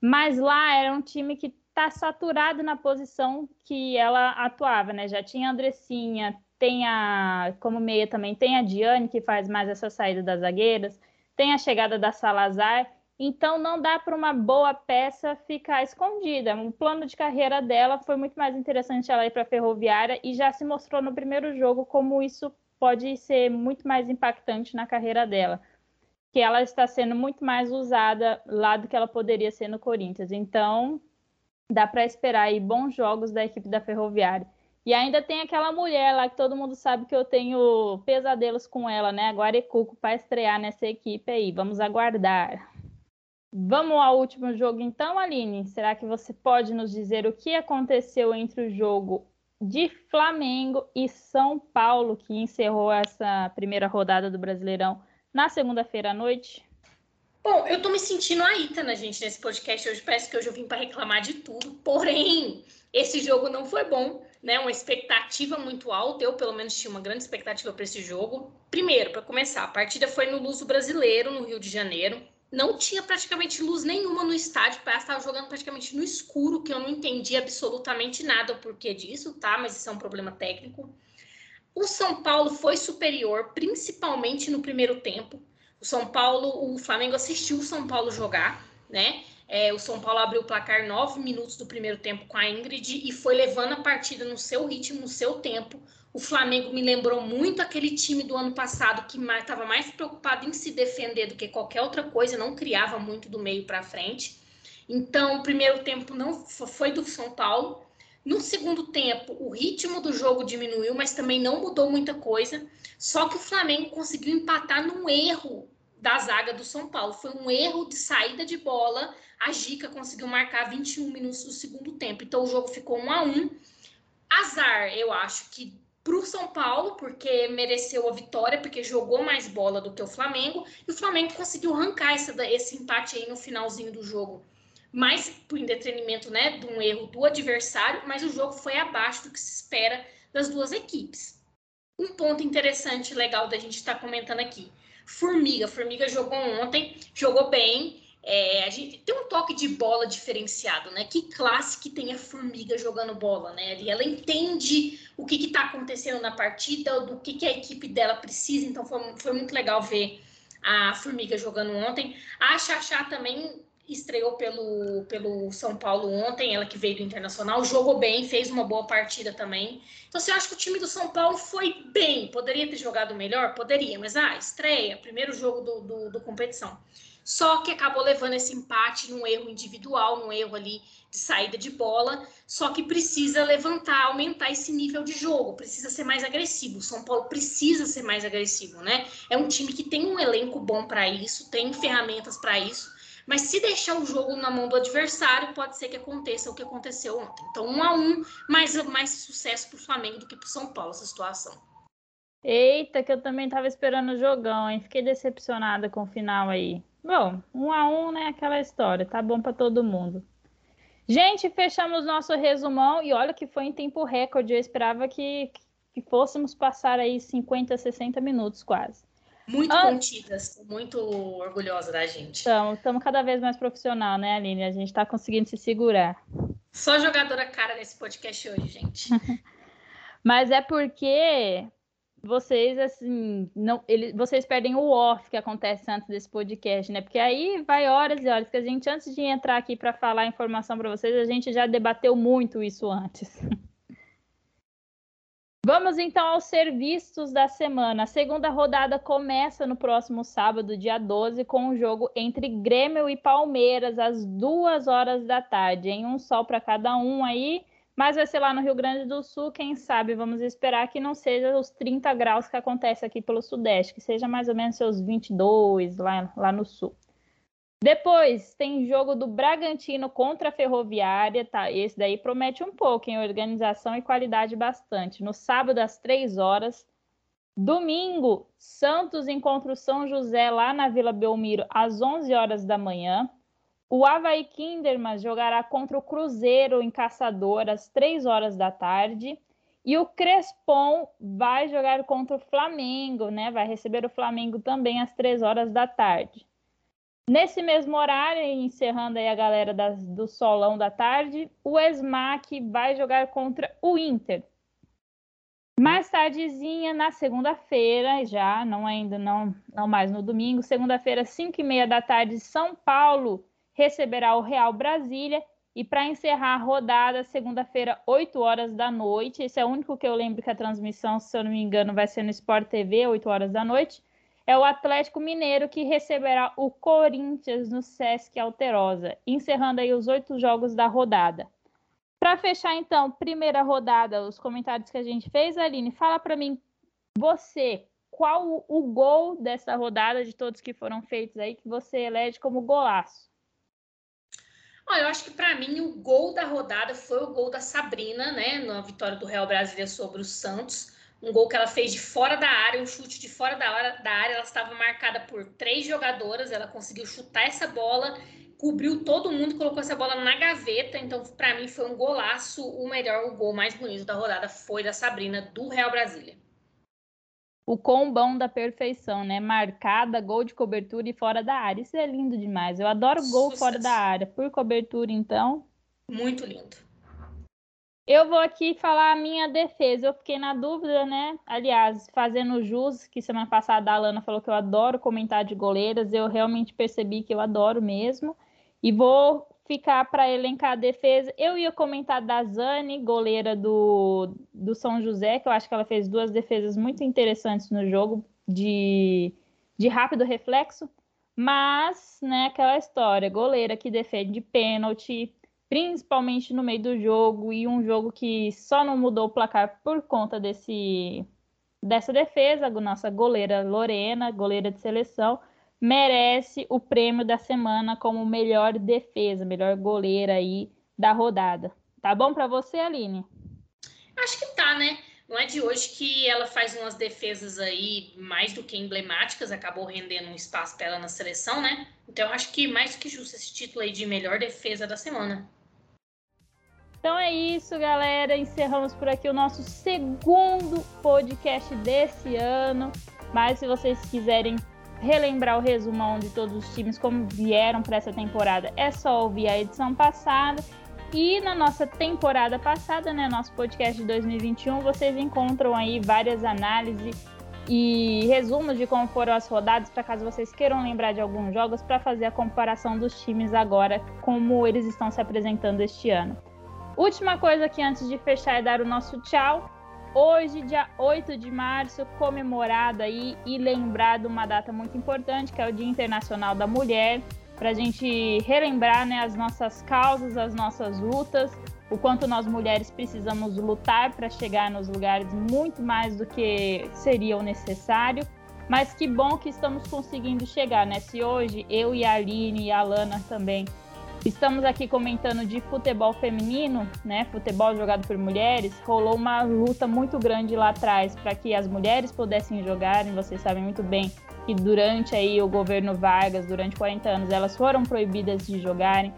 mas lá era um time que está saturado na posição que ela atuava, né? Já tinha a Andressinha, tem a como meia também tem a Diane que faz mais essa saída das zagueiras, tem a chegada da Salazar então não dá para uma boa peça ficar escondida. O plano de carreira dela foi muito mais interessante ela ir para a Ferroviária e já se mostrou no primeiro jogo como isso pode ser muito mais impactante na carreira dela. Que ela está sendo muito mais usada lá do que ela poderia ser no Corinthians. Então, dá para esperar aí bons jogos da equipe da Ferroviária. E ainda tem aquela mulher lá que todo mundo sabe que eu tenho pesadelos com ela, né? A para estrear nessa equipe aí. Vamos aguardar. Vamos ao último jogo então, Aline. Será que você pode nos dizer o que aconteceu entre o jogo de Flamengo e São Paulo, que encerrou essa primeira rodada do Brasileirão na segunda-feira à noite? Bom, eu tô me sentindo a Ita, gente, nesse podcast hoje. Parece que hoje eu vim para reclamar de tudo. Porém, esse jogo não foi bom, né? Uma expectativa muito alta. Eu, pelo menos, tinha uma grande expectativa para esse jogo. Primeiro, para começar, a partida foi no Luso Brasileiro, no Rio de Janeiro não tinha praticamente luz nenhuma no estádio, o estava jogando praticamente no escuro, que eu não entendi absolutamente nada o porquê disso, tá? Mas isso é um problema técnico. O São Paulo foi superior, principalmente no primeiro tempo. O São Paulo, o Flamengo assistiu o São Paulo jogar, né? É, o São Paulo abriu o placar nove minutos do primeiro tempo com a Ingrid e foi levando a partida no seu ritmo, no seu tempo. O Flamengo me lembrou muito aquele time do ano passado que estava mais preocupado em se defender do que qualquer outra coisa, não criava muito do meio para frente. Então, o primeiro tempo não foi do São Paulo. No segundo tempo, o ritmo do jogo diminuiu, mas também não mudou muita coisa. Só que o Flamengo conseguiu empatar num erro da zaga do São Paulo. Foi um erro de saída de bola. A Gica conseguiu marcar 21 minutos do segundo tempo. Então o jogo ficou 1 a 1. Azar, eu acho que para o São Paulo, porque mereceu a vitória, porque jogou mais bola do que o Flamengo, e o Flamengo conseguiu arrancar esse, esse empate aí no finalzinho do jogo. Mais por entretenimento, né, de um erro do adversário, mas o jogo foi abaixo do que se espera das duas equipes. Um ponto interessante, legal da gente estar tá comentando aqui. Formiga, Formiga jogou ontem, jogou bem, É, a gente tem um toque de bola diferenciado, né? Que classe que tem a formiga jogando bola, né? E ela entende o que está acontecendo na partida, do que, que a equipe dela precisa. Então foi, foi muito legal ver a formiga jogando ontem. A Xaxá também estreou pelo, pelo São Paulo ontem, ela que veio do Internacional, jogou bem, fez uma boa partida também. Então, você acha que o time do São Paulo foi bem? Poderia ter jogado melhor? Poderia, mas ah, estreia, primeiro jogo do, do, do competição. Só que acabou levando esse empate num erro individual, num erro ali de saída de bola. Só que precisa levantar, aumentar esse nível de jogo, precisa ser mais agressivo. O São Paulo precisa ser mais agressivo, né? É um time que tem um elenco bom para isso, tem ferramentas para isso mas se deixar o jogo na mão do adversário, pode ser que aconteça o que aconteceu ontem. Então, um a um, mais, mais sucesso para o Flamengo do que para o São Paulo essa situação. Eita, que eu também estava esperando o jogão, hein? Fiquei decepcionada com o final aí. Bom, um a um, né? Aquela história, tá bom para todo mundo. Gente, fechamos nosso resumão e olha que foi em tempo recorde. Eu esperava que, que fôssemos passar aí 50, 60 minutos quase. Muito ah, contidas, muito orgulhosa da gente. Estamos cada vez mais profissional, né, Aline? A gente está conseguindo se segurar. Só jogadora cara nesse podcast hoje, gente. [LAUGHS] Mas é porque vocês, assim, não, ele, vocês perdem o off que acontece antes desse podcast, né? Porque aí vai horas e horas que a gente, antes de entrar aqui para falar informação para vocês, a gente já debateu muito isso antes. [LAUGHS] Vamos então aos serviços da semana. A segunda rodada começa no próximo sábado, dia 12, com um jogo entre Grêmio e Palmeiras, às duas horas da tarde, em um sol para cada um aí, mas vai ser lá no Rio Grande do Sul, quem sabe vamos esperar que não seja os 30 graus que acontece aqui pelo Sudeste, que seja mais ou menos seus 22 lá, lá no Sul. Depois tem jogo do Bragantino contra a Ferroviária, tá? Esse daí promete um pouco em organização e qualidade bastante. No sábado às três horas. Domingo, Santos encontra o São José lá na Vila Belmiro às 11 horas da manhã. O Havaí Kinderman jogará contra o Cruzeiro em Caçador às 3 horas da tarde. E o Crespon vai jogar contra o Flamengo, né? Vai receber o Flamengo também às 3 horas da tarde. Nesse mesmo horário, encerrando aí a galera das, do solão da tarde, o Esmac vai jogar contra o Inter. Mais tardezinha, na segunda-feira, já, não ainda não, não mais no domingo, segunda-feira, 5 e meia da tarde, São Paulo receberá o Real Brasília. E para encerrar a rodada, segunda-feira, 8 horas da noite. Esse é o único que eu lembro que a transmissão, se eu não me engano, vai ser no Sport TV, 8 horas da noite é o Atlético Mineiro que receberá o Corinthians no Sesc Alterosa, encerrando aí os oito jogos da rodada. Para fechar, então, primeira rodada, os comentários que a gente fez, Aline, fala para mim, você, qual o gol dessa rodada, de todos que foram feitos aí, que você elege como golaço? Olha, eu acho que para mim o gol da rodada foi o gol da Sabrina, né, na vitória do Real Brasília sobre o Santos um gol que ela fez de fora da área, um chute de fora da área, da área. Ela estava marcada por três jogadoras, ela conseguiu chutar essa bola, cobriu todo mundo, colocou essa bola na gaveta. Então, para mim, foi um golaço. O melhor, o gol mais bonito da rodada foi da Sabrina, do Real Brasília. O combão da perfeição, né? Marcada, gol de cobertura e fora da área. Isso é lindo demais. Eu adoro gol Sucesso. fora da área. Por cobertura, então. Muito lindo. Eu vou aqui falar a minha defesa. Eu fiquei na dúvida, né? Aliás, fazendo jus, que semana passada a Alana falou que eu adoro comentar de goleiras, eu realmente percebi que eu adoro mesmo. E vou ficar para elencar a defesa. Eu ia comentar da Zane, goleira do, do São José, que eu acho que ela fez duas defesas muito interessantes no jogo, de, de rápido reflexo. Mas, né, aquela história, goleira que defende pênalti, principalmente no meio do jogo, e um jogo que só não mudou o placar por conta desse, dessa defesa, nossa goleira Lorena, goleira de seleção, merece o prêmio da semana como melhor defesa, melhor goleira aí da rodada. Tá bom para você, Aline? Acho que tá, né? Não é de hoje que ela faz umas defesas aí mais do que emblemáticas, acabou rendendo um espaço para ela na seleção, né? Então acho que mais do que justo esse título aí de melhor defesa da semana. Então é isso, galera. Encerramos por aqui o nosso segundo podcast desse ano. Mas se vocês quiserem relembrar o resumão de todos os times como vieram para essa temporada, é só ouvir a edição passada. E na nossa temporada passada, né, nosso podcast de 2021, vocês encontram aí várias análises e resumos de como foram as rodadas, para caso vocês queiram lembrar de alguns jogos, para fazer a comparação dos times agora, como eles estão se apresentando este ano. Última coisa aqui antes de fechar é dar o nosso tchau. Hoje, dia 8 de março, comemorado aí e lembrado uma data muito importante, que é o Dia Internacional da Mulher, para a gente relembrar né, as nossas causas, as nossas lutas, o quanto nós mulheres precisamos lutar para chegar nos lugares muito mais do que seria o necessário. Mas que bom que estamos conseguindo chegar, né? Se hoje eu e a Aline e a Lana também estamos aqui comentando de futebol feminino, né? Futebol jogado por mulheres, rolou uma luta muito grande lá atrás para que as mulheres pudessem jogar, e vocês sabem muito bem que durante aí o governo Vargas, durante 40 anos, elas foram proibidas de jogarem.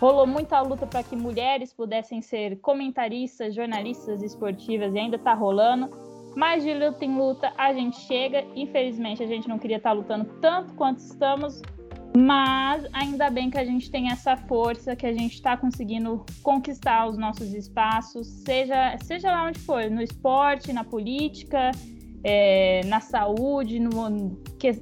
Rolou muita luta para que mulheres pudessem ser comentaristas, jornalistas esportivas e ainda está rolando. Mas de luta em luta a gente chega. Infelizmente a gente não queria estar tá lutando tanto quanto estamos, mas ainda bem que a gente tem essa força, que a gente está conseguindo conquistar os nossos espaços, seja, seja lá onde for, no esporte, na política, é, na saúde, no, que,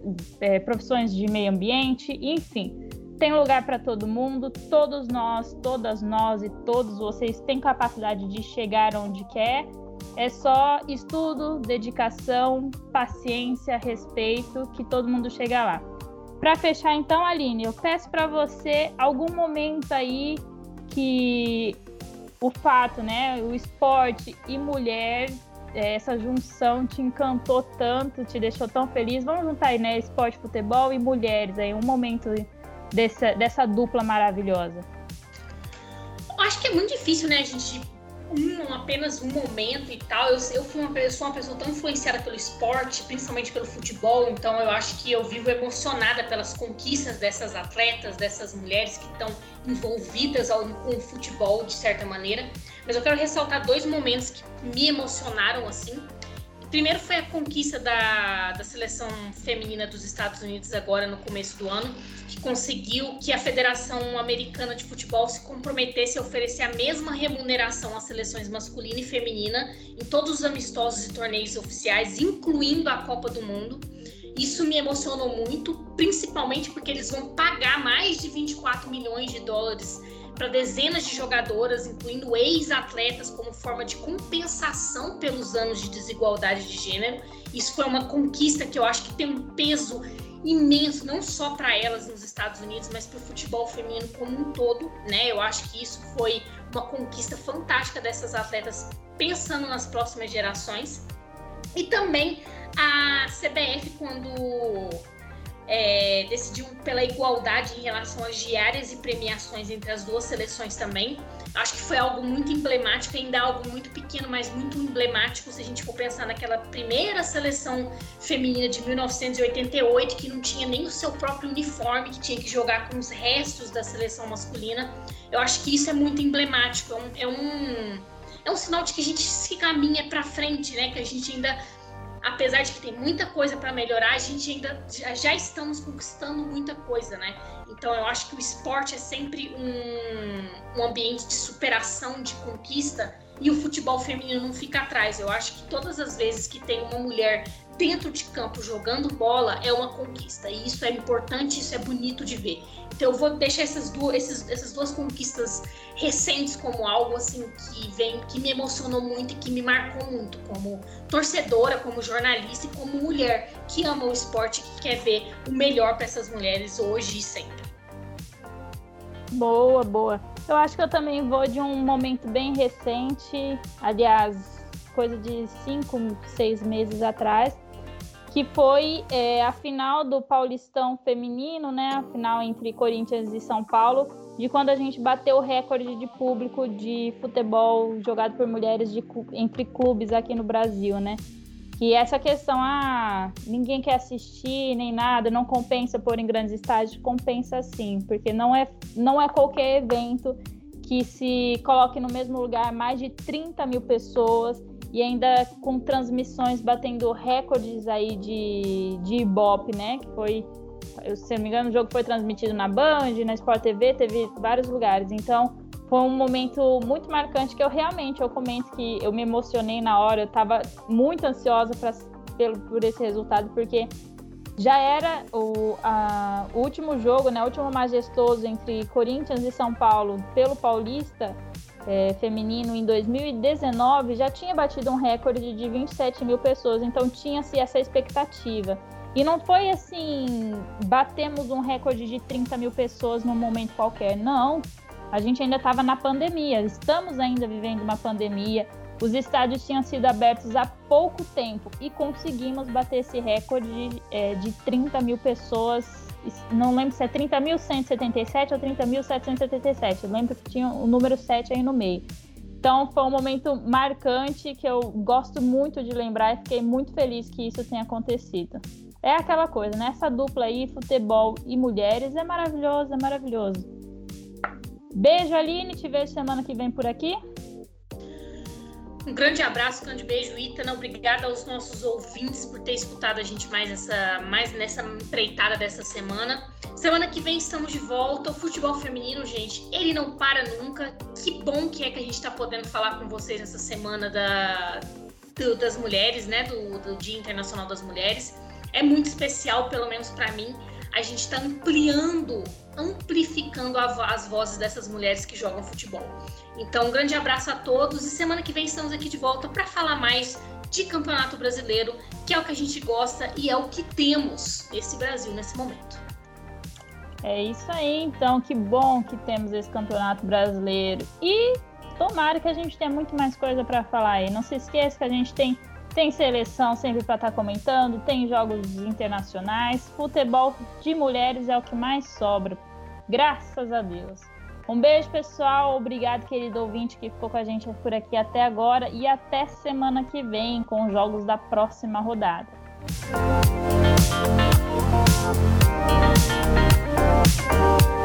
é, profissões de meio ambiente, enfim tem lugar para todo mundo, todos nós, todas nós e todos vocês têm capacidade de chegar onde quer. É só estudo, dedicação, paciência, respeito, que todo mundo chega lá. Para fechar, então, Aline, eu peço para você algum momento aí que o fato, né, o esporte e mulher, essa junção te encantou tanto, te deixou tão feliz. Vamos juntar aí, né, esporte, futebol e mulheres aí, um momento dessa, dessa dupla maravilhosa? Acho que é muito difícil, né, a gente um, apenas um momento e tal. Eu, eu, fui uma, eu sou uma pessoa tão influenciada pelo esporte, principalmente pelo futebol, então eu acho que eu vivo emocionada pelas conquistas dessas atletas, dessas mulheres que estão envolvidas ao, com o futebol de certa maneira. Mas eu quero ressaltar dois momentos que me emocionaram assim. Primeiro foi a conquista da, da seleção feminina dos Estados Unidos agora no começo do ano, que conseguiu que a Federação Americana de Futebol se comprometesse a oferecer a mesma remuneração às seleções masculina e feminina em todos os amistosos e torneios oficiais, incluindo a Copa do Mundo. Isso me emocionou muito, principalmente porque eles vão pagar mais de 24 milhões de dólares para dezenas de jogadoras, incluindo ex-atletas, como forma de compensação pelos anos de desigualdade de gênero. Isso foi uma conquista que eu acho que tem um peso imenso, não só para elas nos Estados Unidos, mas para o futebol feminino como um todo, né? Eu acho que isso foi uma conquista fantástica dessas atletas pensando nas próximas gerações. E também a CBF quando é, decidiu pela igualdade em relação às diárias e premiações entre as duas seleções também. Acho que foi algo muito emblemático, ainda algo muito pequeno, mas muito emblemático se a gente for pensar naquela primeira seleção feminina de 1988, que não tinha nem o seu próprio uniforme, que tinha que jogar com os restos da seleção masculina. Eu acho que isso é muito emblemático, é um, é um, é um sinal de que a gente se caminha para frente, né? Que a gente ainda apesar de que tem muita coisa para melhorar, a gente ainda já, já, estamos conquistando muita coisa, né? Então eu acho que o esporte é sempre um, um ambiente de superação, de conquista, e o futebol feminino não fica atrás. Eu acho que todas as vezes que tem uma mulher dentro de campo jogando bola é uma conquista. E isso é importante, isso é bonito de ver. Então eu vou deixar essas duas, esses, essas duas conquistas recentes como algo assim que vem, que me emocionou muito e que me marcou muito como torcedora, como jornalista e como mulher que ama o esporte, que quer ver o melhor para essas mulheres hoje e sempre. Boa, boa. Eu acho que eu também vou de um momento bem recente, aliás, coisa de cinco, seis meses atrás, que foi é, a final do Paulistão feminino, né? A final entre Corinthians e São Paulo, de quando a gente bateu o recorde de público de futebol jogado por mulheres de, entre clubes aqui no Brasil, né? Que essa questão, ah, ninguém quer assistir nem nada, não compensa pôr em grandes estádios, compensa sim, porque não é, não é qualquer evento que se coloque no mesmo lugar mais de 30 mil pessoas e ainda com transmissões batendo recordes aí de, de Ibope, né? Que foi, se não me engano, o jogo foi transmitido na Band, na Sport TV, teve vários lugares. Então, foi um momento muito marcante que eu realmente, eu comento que eu me emocionei na hora, eu estava muito ansiosa pra, pelo, por esse resultado, porque já era o, a, o último jogo, né, o último majestoso entre Corinthians e São Paulo pelo Paulista é, feminino em 2019, já tinha batido um recorde de 27 mil pessoas, então tinha-se essa expectativa. E não foi assim, batemos um recorde de 30 mil pessoas num momento qualquer, não. A gente ainda estava na pandemia, estamos ainda vivendo uma pandemia. Os estádios tinham sido abertos há pouco tempo e conseguimos bater esse recorde de, é, de 30 mil pessoas. Não lembro se é 30.177 ou 30.777. Eu lembro que tinha o número 7 aí no meio. Então foi um momento marcante que eu gosto muito de lembrar e fiquei muito feliz que isso tenha acontecido. É aquela coisa, né? Essa dupla aí, futebol e mulheres, é maravilhoso, é maravilhoso. Beijo, Aline. Te vejo semana que vem por aqui. Um grande abraço, um grande beijo, Itana. Obrigada aos nossos ouvintes por ter escutado a gente mais, essa, mais nessa empreitada dessa semana. Semana que vem estamos de volta. O futebol feminino, gente, ele não para nunca. Que bom que é que a gente está podendo falar com vocês essa semana da, do, das mulheres, né? Do, do Dia Internacional das Mulheres. É muito especial, pelo menos para mim. A gente está ampliando, amplificando as vozes dessas mulheres que jogam futebol. Então, um grande abraço a todos e semana que vem estamos aqui de volta para falar mais de Campeonato Brasileiro, que é o que a gente gosta e é o que temos nesse Brasil nesse momento. É isso aí, então, que bom que temos esse Campeonato Brasileiro e tomara que a gente tenha muito mais coisa para falar aí. Não se esqueça que a gente tem tem seleção sempre para estar tá comentando, tem jogos internacionais, futebol de mulheres é o que mais sobra. Graças a Deus. Um beijo, pessoal. Obrigado, querido ouvinte, que ficou com a gente por aqui até agora. E até semana que vem com os jogos da próxima rodada. Música